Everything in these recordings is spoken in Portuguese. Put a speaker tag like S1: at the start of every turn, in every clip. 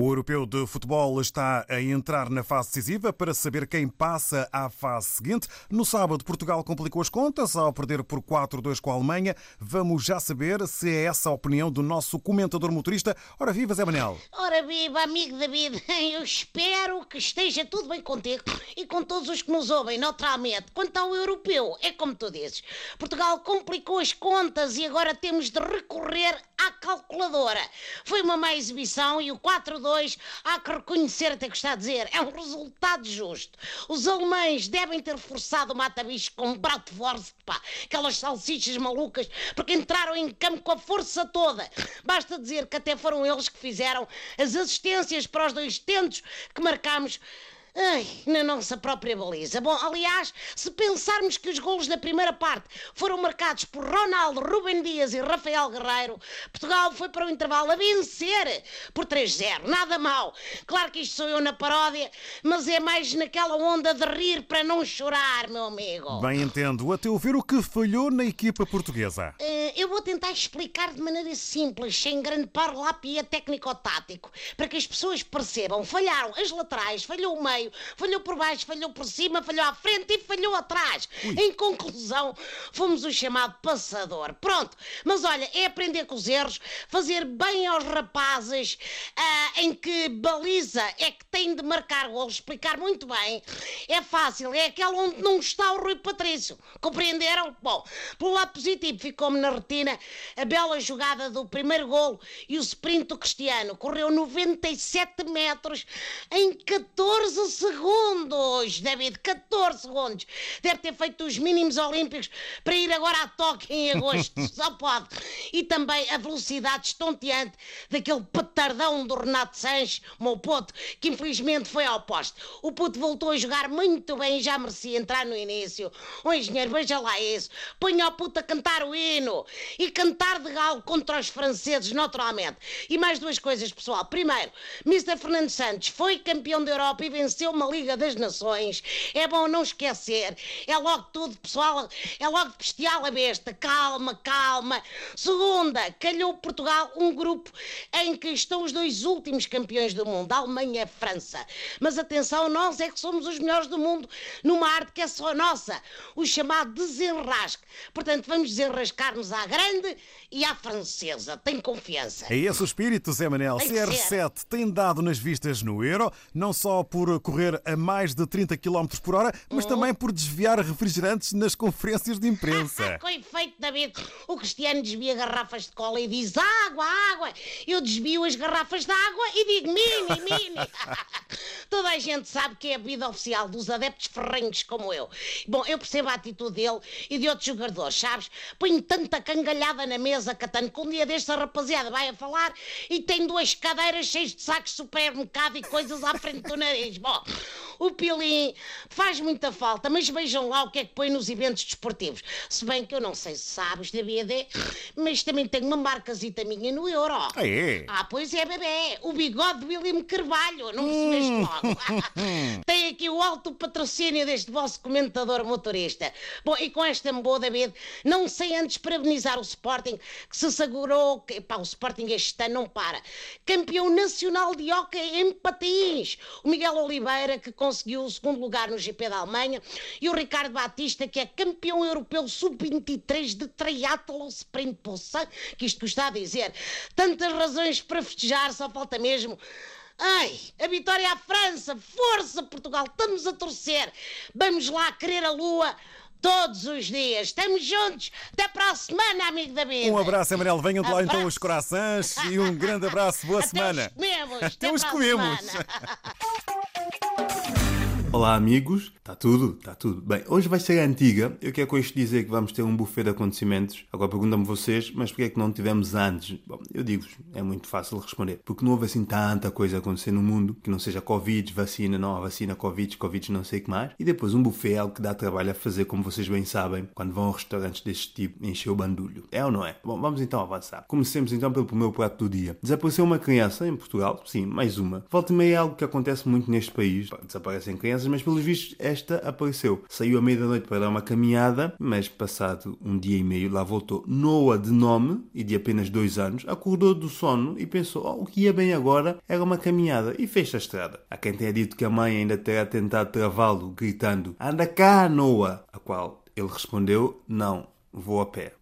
S1: O europeu de futebol está a entrar na fase decisiva para saber quem passa à fase seguinte. No sábado, Portugal complicou as contas ao perder por 4-2 com a Alemanha. Vamos já saber se é essa a opinião do nosso comentador motorista. Ora viva, Zé Manel.
S2: Ora viva, amigo David. Eu espero que esteja tudo bem contigo e com todos os que nos ouvem, naturalmente. Quanto ao europeu, é como tu dizes. Portugal complicou as contas e agora temos de recorrer à calculadora. Foi uma má exibição e o 4-2, há que reconhecer até que está a dizer, é um resultado justo. Os alemães devem ter forçado o mata-bicho com Bratwurst, pá, aquelas salsichas malucas, porque entraram em campo com a força toda. Basta dizer que até foram eles que fizeram as assistências para os dois tentos que marcámos Ai, na nossa própria baliza. Bom, aliás, se pensarmos que os golos da primeira parte foram marcados por Ronaldo, Rubem Dias e Rafael Guerreiro, Portugal foi para o intervalo a vencer por 3-0. Nada mal. Claro que isto sou eu na paródia, mas é mais naquela onda de rir para não chorar, meu amigo.
S1: Bem entendo. A teu ver, o que falhou na equipa portuguesa?
S2: Uh, eu vou tentar explicar de maneira simples, sem grande parlapia técnico-tático, para que as pessoas percebam. Falharam as laterais, falhou o meio, falhou por baixo, falhou por cima, falhou à frente e falhou atrás. Ui. Em conclusão, fomos o chamado passador. Pronto, mas olha, é aprender com os erros, fazer bem aos rapazes uh, em que baliza é que tem de marcar golos, explicar muito bem. É fácil, é aquela onde não está o Rui Patrício. Compreenderam? Bom, pelo lado positivo, ficou-me na retina a bela jogada do primeiro golo e o sprint do Cristiano. Correu 97 metros em 14 segundos, David, 14 segundos. Deve ter feito os mínimos olímpicos para ir agora a Tóquio em agosto, só pode. E também a velocidade estonteante daquele petardão do Renato Sanches, meu puto, que infelizmente foi ao poste. O puto voltou a jogar muito bem e já merecia entrar no início. O engenheiro, veja lá isso. Ponha o puto a cantar o hino e cantar de galo contra os franceses, naturalmente. E mais duas coisas, pessoal. Primeiro, Mr. Fernando Santos foi campeão da Europa e venceu uma Liga das Nações. É bom não esquecer. É logo tudo, pessoal. É logo de bestial a besta. Calma, calma. Segunda, calhou Portugal um grupo em que estão os dois últimos campeões do mundo, a Alemanha e a França. Mas atenção, nós é que somos os melhores do mundo numa arte que é só nossa, o chamado desenrasque. Portanto, vamos desenrascar-nos à grande e à francesa. Tem confiança.
S1: É esse o espírito, Zé Manel. CR7 tem dado nas vistas no Euro, não só por correr a mais de 30 km por hora, mas oh. também por desviar refrigerantes nas conferências de imprensa.
S2: Com efeito, David, o Cristiano desvia garrafas de cola e diz água, água. Eu desvio as garrafas de água e digo mini, mini. Toda a gente sabe que é a bebida oficial dos adeptos ferrenhos como eu. Bom, eu percebo a atitude dele e de outros jogadores, sabes? Põe tanta cangalhada na mesa, Catano, que um dia deste a rapaziada vai a falar e tem duas cadeiras cheias de sacos de supermercado e coisas à frente do nariz. Bom, o Pilim faz muita falta, mas vejam lá o que é que põe nos eventos desportivos. Se bem que eu não sei se sabes, David, mas também tenho uma marcazita minha no Euro.
S1: Ah, é?
S2: Ah, pois é, bebê. O bigode do William Carvalho. Não percebeste hum. logo? Tem aqui o alto patrocínio deste vosso comentador motorista. Bom, e com esta boa, David, não sei antes parabenizar o Sporting, que se assegurou que, pá, o Sporting este ano não para. Campeão nacional de hockey em patins. O Miguel Oliveira, que conseguiu o segundo lugar no GP da Alemanha, e o Ricardo Batista, que é campeão europeu sub-23 de triatlo sprint pulsar, que isto custa a dizer. Tantas razões para festejar, só falta mesmo Ai, a vitória à França! Força, Portugal! Estamos a torcer! Vamos lá querer a lua! Todos os dias. Estamos juntos. Até para a semana, amigo da vida.
S1: Um abraço, Amarelo. Venham de lá então os corações e um grande abraço. Boa
S2: Até
S1: semana.
S2: Os comemos.
S1: Até, os comemos.
S3: Olá amigos, está tudo? Está tudo. Bem, hoje vai ser a antiga. Eu quero com isto dizer que vamos ter um buffet de acontecimentos. Agora perguntam-me vocês, mas porquê é que não tivemos antes? Bom, eu digo-vos, é muito fácil responder. Porque não houve assim tanta coisa a acontecer no mundo, que não seja Covid, vacina, não há vacina, Covid, Covid, não sei o que mais. E depois um buffet é algo que dá trabalho a fazer, como vocês bem sabem, quando vão a restaurantes deste tipo, encher o bandulho. É ou não é? Bom, vamos então avançar. Comecemos então pelo primeiro prato do dia. Desapareceu uma criança em Portugal, sim, mais uma. Volta e meia é algo que acontece muito neste país. Desaparecem crianças mas pelos vistos esta apareceu. Saiu à meia da noite para dar uma caminhada, mas passado um dia e meio lá voltou Noah de nome e de apenas dois anos, acordou do sono e pensou oh, o que ia bem agora era uma caminhada e fez a estrada. Há quem tenha dito que a mãe ainda terá tentado travá-lo, gritando anda cá Noah, a qual ele respondeu não, vou a pé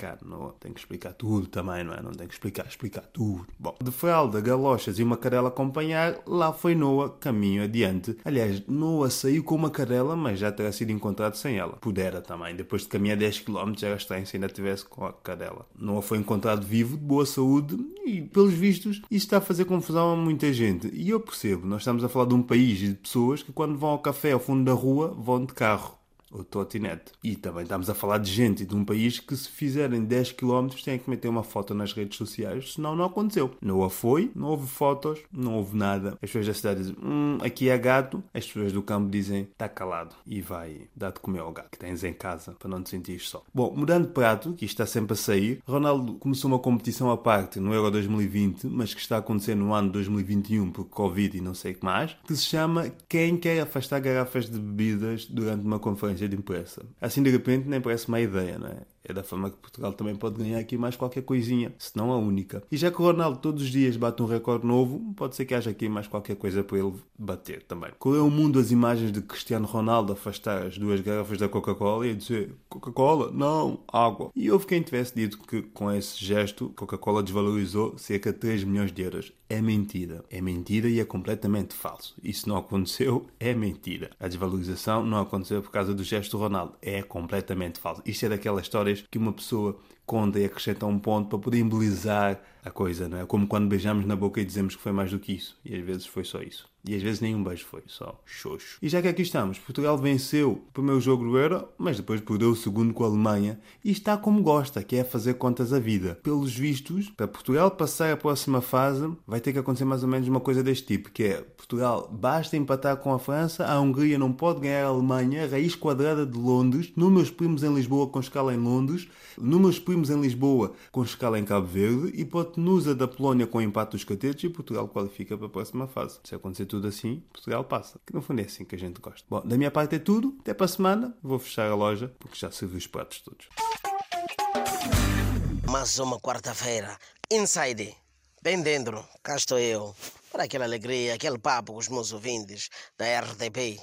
S3: cara, não tem que explicar tudo também, não é? Não tem que explicar, explicar tudo. Bom, de fralda, galochas e uma cadela acompanhar, lá foi Noah, caminho adiante. Aliás, Noah saiu com uma cadela, mas já terá sido encontrado sem ela. Pudera também, depois de caminhar 10 km era estranho se ainda tivesse com a cadela. Noah foi encontrado vivo, de boa saúde e, pelos vistos, isso está a fazer confusão a muita gente. E eu percebo, nós estamos a falar de um país e de pessoas que quando vão ao café ao fundo da rua, vão de carro o trotinete. E também estamos a falar de gente de um país que se fizerem 10 km têm que meter uma foto nas redes sociais, senão não aconteceu. Não a foi, não houve fotos, não houve nada. As pessoas da cidade dizem, hum, aqui é gato. As pessoas do campo dizem, está calado e vai dar de comer ao gato que tens em casa para não te sentir só. Bom, mudando de prato, que está sempre a sair, Ronaldo começou uma competição à parte no Euro 2020, mas que está a acontecer no ano 2021 por Covid e não sei o que mais, que se chama Quem quer afastar garrafas de bebidas durante uma conferência de imprensa. Assim, de repente, nem parece uma ideia, não é? É da forma que Portugal também pode ganhar aqui mais qualquer coisinha, se não a única. E já que o Ronaldo todos os dias bate um recorde novo, pode ser que haja aqui mais qualquer coisa para ele bater também. Qual é o mundo das imagens de Cristiano Ronaldo afastar as duas garrafas da Coca-Cola e dizer Coca-Cola? Não, água. E houve quem tivesse dito que com esse gesto Coca-Cola desvalorizou cerca de 3 milhões de euros. É mentira. É mentira e é completamente falso. Isso não aconteceu, é mentira. A desvalorização não aconteceu por causa do gesto do Ronaldo. É completamente falso. Isto é daquelas histórias que uma pessoa conta e acrescenta um ponto para poder embelezar a coisa, não é? Como quando beijamos na boca e dizemos que foi mais do que isso. E às vezes foi só isso. E às vezes nenhum beijo foi, só xoxo. E já que aqui estamos, Portugal venceu o primeiro jogo do Euro, mas depois perdeu o segundo com a Alemanha e está como gosta, que é fazer contas à vida. Pelos vistos, para Portugal passar a próxima fase, vai ter que acontecer mais ou menos uma coisa deste tipo, que é Portugal basta empatar com a França, a Hungria não pode ganhar a Alemanha, raiz quadrada de Londres, números primos em Lisboa com escala em Londres, números primos em Lisboa com escala em Cabo Verde, hipotenusa da Polónia com empate dos catetos e Portugal qualifica para a próxima fase. Se acontecer tudo assim, Portugal passa. Que no fundo é assim que a gente gosta. Bom, da minha parte é tudo. Até para a semana. Vou fechar a loja porque já servi os pratos todos.
S4: Mais uma quarta-feira. Inside. Bem dentro. Cá estou eu. Para aquela alegria, aquele papo com os meus ouvintes da RTP.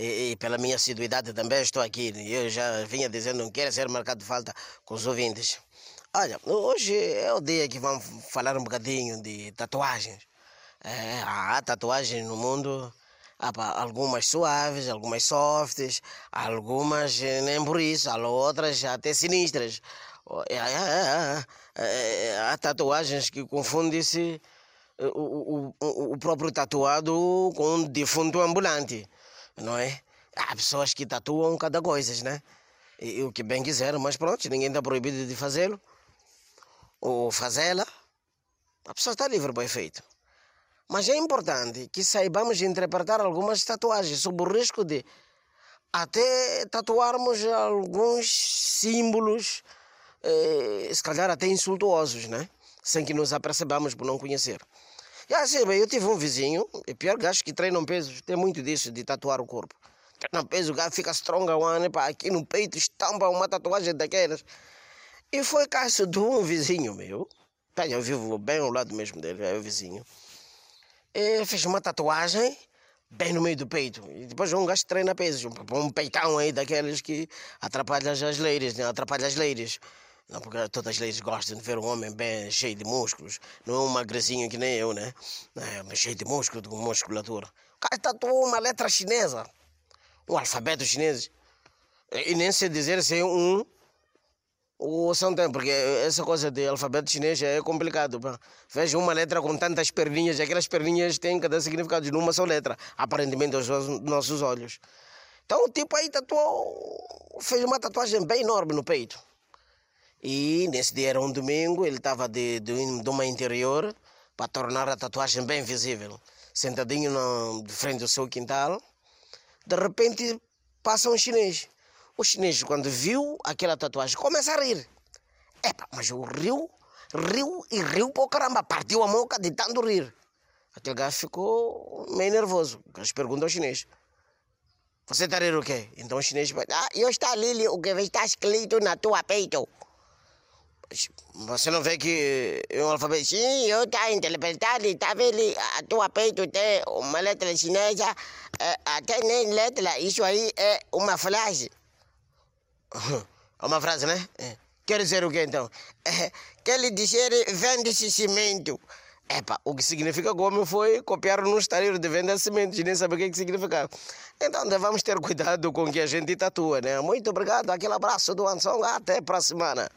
S4: E, e, pela minha assiduidade também estou aqui. Eu já vinha dizendo não quero ser marcado de falta com os ouvintes. Olha, hoje é o dia que vamos falar um bocadinho de tatuagens. É, há tatuagens no mundo, há algumas suaves, algumas softs, algumas eh, nem por isso, há outras até sinistras. É, é, é, há tatuagens que confundem-se eh, o, o, o próprio tatuado com um defunto ambulante, não é? Há pessoas que tatuam cada coisa, né? E, o que bem quiser, mas pronto, ninguém está proibido de fazê-lo ou fazê-la. A pessoa está livre para efeito. Mas é importante que saibamos interpretar algumas tatuagens sob o risco de até tatuarmos alguns símbolos, eh, se calhar até insultuosos, né? Sem que nos apercebamos por não conhecer. E assim, bem, eu tive um vizinho, e pior gajo que treina peso, tem muito disso de tatuar o corpo. Treina peso, o gajo fica strong one, pá, aqui no peito estampa uma tatuagem daquelas. E foi caso de um vizinho meu, eu vivo bem ao lado mesmo dele, é o vizinho fez uma tatuagem bem no meio do peito. E depois um gajo treina pesos, um peitão aí daqueles que atrapalha as leiras, né? atrapalha as leiras. Não, porque todas as leiras gostam de ver um homem bem cheio de músculos, não é um magrezinho que nem eu, né? É, mas cheio de músculo, com musculatura. O cara tatuou uma letra chinesa, um alfabeto chinês. E nem sei dizer se é um o São Tempo, porque essa coisa de alfabeto chinês é complicado. Veja uma letra com tantas perninhas, aquelas perninhas têm cada significado numa só letra, aparentemente aos nossos olhos. Então o tipo aí tatuou, fez uma tatuagem bem enorme no peito. E nesse dia era um domingo, ele estava de, de, de uma interior para tornar a tatuagem bem visível. Sentadinho no, de frente ao seu quintal, de repente passa um chinês o chinês, quando viu aquela tatuagem, começa a rir. Epa, mas o riu, riu e riu para caramba, partiu a boca de tanto rir. Aquele gajo ficou meio nervoso. O gajo pergunta ao chinês: Você está a rir o quê? Então o chinês vai, ah, eu está ali, o que está escrito na tua peito. Você não vê que é um alfabeto? Sim, eu estou interpretando, está vendo a tua peito tem uma letra chinesa, é, até nem letra, isso aí é uma frase. Uma frase, né? É. Quer dizer o quê então? É, quer dizer vende-se cimento. Epa, o que significa que o homem foi copiar num estaleiro de venda de cimento e nem sabe o que, que significa. Então devemos ter cuidado com o que a gente tatua, né? Muito obrigado, aquele abraço do Anson, até para a semana.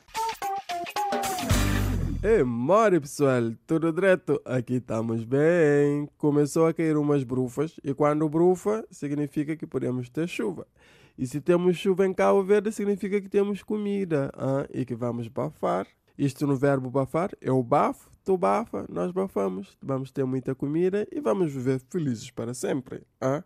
S5: Ei, mori pessoal, tudo direto? Aqui estamos bem. Começou a cair umas brufas e quando brufa significa que podemos ter chuva. E se temos chuva em Cabo Verde significa que temos comida ah, e que vamos bafar. Isto no verbo bafar, eu bafo, tu bafa, nós bafamos. Vamos ter muita comida e vamos viver felizes para sempre. Ah?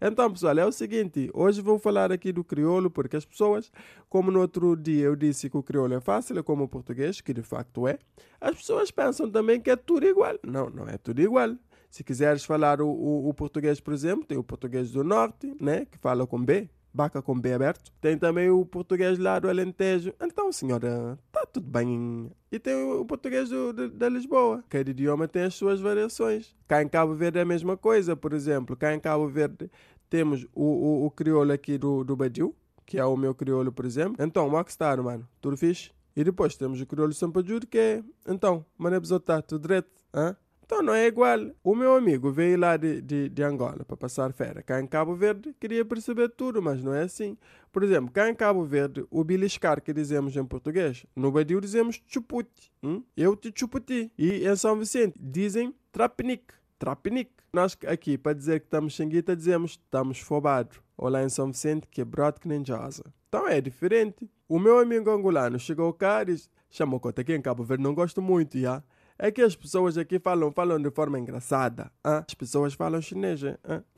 S5: Então, pessoal, é o seguinte: hoje vou falar aqui do crioulo, porque as pessoas, como no outro dia eu disse que o crioulo é fácil, é como o português, que de facto é, as pessoas pensam também que é tudo igual. Não, não é tudo igual. Se quiseres falar o, o, o português, por exemplo, tem o português do norte, né, que fala com B, Baca com B aberto. Tem também o português lá do Alentejo. Então, senhora, tá tudo bem. E tem o português do, do, da Lisboa. Cada idioma tem as suas variações. Cá em Cabo Verde é a mesma coisa, por exemplo. Cá em Cabo Verde temos o, o, o crioulo aqui do, do Badiu, que é o meu crioulo, por exemplo. Então, está, mano? Tudo fixe? E depois temos o crioulo Sampajur, que é... Então, mané tá tudo direito? Hã? Então não é igual. O meu amigo veio lá de, de, de Angola para passar férias. Cá em Cabo Verde queria perceber tudo, mas não é assim. Por exemplo, cá em Cabo Verde, o beliscar que dizemos em português, no Badio dizemos chuputi. Hum? Eu te chuputi. E em São Vicente dizem trapnic. Trapnic. Nós aqui, para dizer que estamos xinguita, dizemos estamos fobados. Ou lá em São Vicente, que é que nem jasa. Então é diferente. O meu amigo angolano chegou cá e disse, chamou conta aqui em Cabo Verde, não gosto muito, já. É que as pessoas aqui falam, falam de forma engraçada. Hein? As pessoas falam chinês. Hein?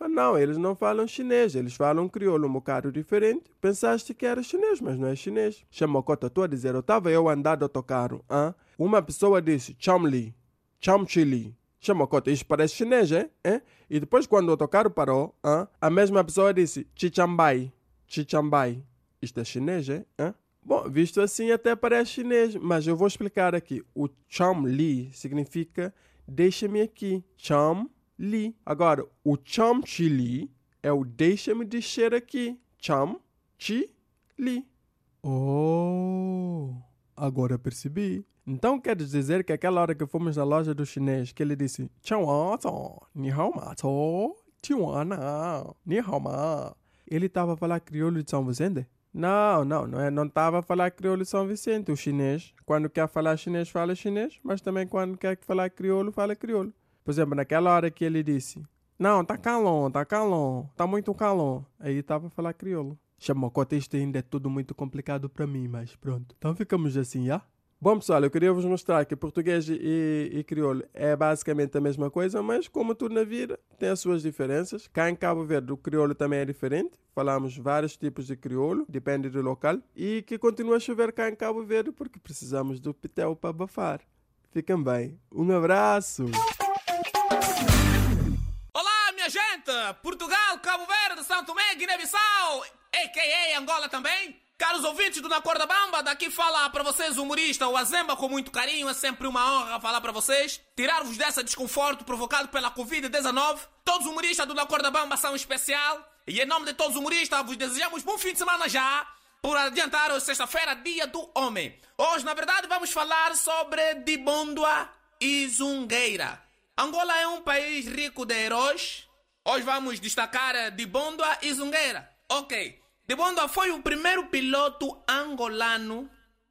S5: Não, eles não falam chinês, eles falam crioulo um bocado diferente. Pensaste que era chinês, mas não é chinês. Chama Cota, estou a dizer, eu estava eu andando a tocar. Hein? Uma pessoa disse Chamli, Chamchili. Chama Cota, isso parece chinês, hein? E depois, quando o tocar parou, hein? a mesma pessoa disse Chichambai, Chichambai. Isto é chinês, hein? Bom, visto assim até parece chinês, mas eu vou explicar aqui. O cham li significa deixa-me aqui. Cham li. Agora, o cham chi li é o deixa-me descer aqui. Cham chi li. Oh, agora percebi. Então quer dizer que aquela hora que fomos na loja do chinês, que ele disse ni hao ma ni hao ma. Ele estava a falar crioulo de São Vicente? Não, não, não é, não estava a falar crioulo São Vicente. O chinês, quando quer falar chinês, fala chinês, mas também quando quer falar crioulo, fala crioulo. Por exemplo, naquela hora que ele disse, não, tá calor, tá calor, tá muito calor. Aí estava a falar crioulo. Chamou, isto ainda é tudo muito complicado para mim, mas pronto. Então ficamos assim, já? Bom, pessoal, eu queria vos mostrar que português e, e, crioulo é basicamente a mesma coisa, mas como tudo na vida, tem as suas diferenças. Cá em Cabo Verde, o crioulo também é diferente. Falamos vários tipos de crioulo, depende do local. E que continua a chover cá em Cabo Verde porque precisamos do pitel para abafar. Fiquem bem. Um abraço!
S6: Olá, minha gente! Portugal, Cabo Verde, São Tomé, Guiné-Bissau, a.k.a. Angola também. Caros ouvintes do Na Corda Bamba, daqui fala para vocês o humorista, o Azemba, com muito carinho. É sempre uma honra falar para vocês. Tirar-vos dessa desconforto provocado pela Covid-19. Todos os humoristas do Na Corda Bamba são especial. E em nome de todos os humoristas, vos desejamos bom fim de semana já. Por adiantar, hoje sexta-feira, dia do homem. Hoje, na verdade, vamos falar sobre Dibondua e Zungueira. Angola é um país rico de heróis. Hoje vamos destacar Dibondua e Zungueira. Ok. Dibonda foi o primeiro piloto angolano,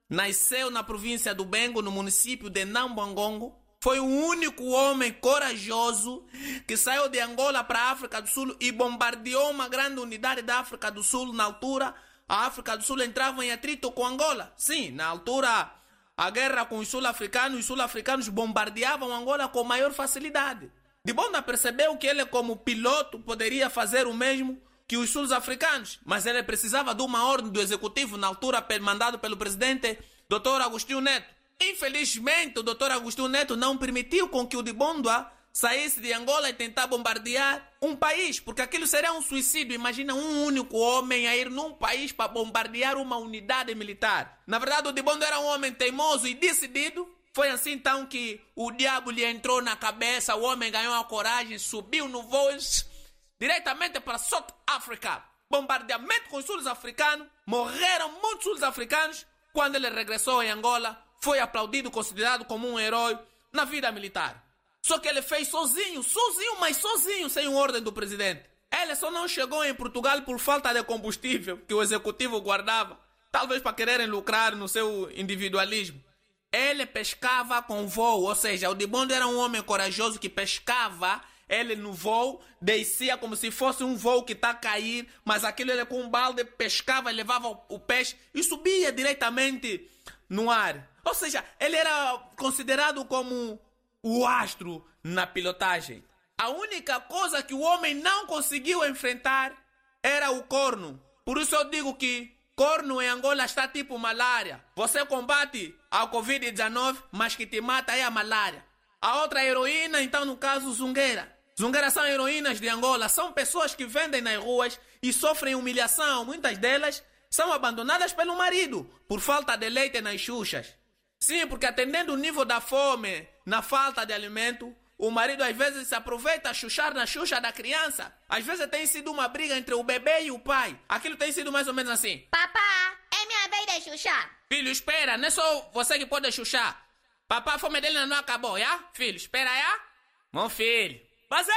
S6: nasceu na província do Bengo, no município de Nambangongo. Foi o único homem corajoso que saiu de Angola para a África do Sul e bombardeou uma grande unidade da África do Sul. Na altura, a África do Sul entrava em atrito com Angola. Sim, na altura, a guerra com os sul-africanos, os sul-africanos bombardeavam Angola com maior facilidade. Dibonda percebeu que ele, como piloto, poderia fazer o mesmo que os sul-africanos, mas ele precisava de uma ordem do executivo, na altura mandado pelo presidente Dr. Agostinho Neto. Infelizmente, o Dr. Agostinho Neto não permitiu com que o Dibondua saísse de Angola e tentar bombardear um país, porque aquilo seria um suicídio. Imagina um único homem a ir num país para bombardear uma unidade militar. Na verdade, o Dibondo era um homem teimoso e decidido. Foi assim então que o diabo lhe entrou na cabeça, o homem ganhou a coragem, subiu no voo diretamente para South Africa. Bombardeamento com os sul-africanos, morreram muitos sul-africanos. Quando ele regressou em Angola, foi aplaudido, considerado como um herói na vida militar. Só que ele fez sozinho, sozinho, mas sozinho, sem ordem do presidente. Ele só não chegou em Portugal por falta de combustível que o executivo guardava, talvez para quererem lucrar no seu individualismo. Ele pescava com voo, ou seja, o Dibondo era um homem corajoso que pescava ele no voo descia como se fosse um voo que está a cair, mas aquilo ele com um balde pescava, levava o peixe e subia diretamente no ar. Ou seja, ele era considerado como o astro na pilotagem. A única coisa que o homem não conseguiu enfrentar era o corno. Por isso eu digo que corno em Angola está tipo malária. Você combate a Covid-19, mas que te mata é a malária. A outra heroína, então, no caso, zungueira. Zungueiras são heroínas de Angola, são pessoas que vendem nas ruas e sofrem humilhação. Muitas delas são abandonadas pelo marido por falta de leite nas xuxas. Sim, porque atendendo o nível da fome, na falta de alimento, o marido às vezes se aproveita a chuchar na xuxa da criança. Às vezes tem sido uma briga entre o bebê e o pai. Aquilo tem sido mais ou menos assim.
S7: Papá, é minha vez de chuchar.
S6: Filho, espera, não é só você que pode chuchar. Papá, a fome dele não acabou, já? Filho, espera, já? Bom filho. 万歳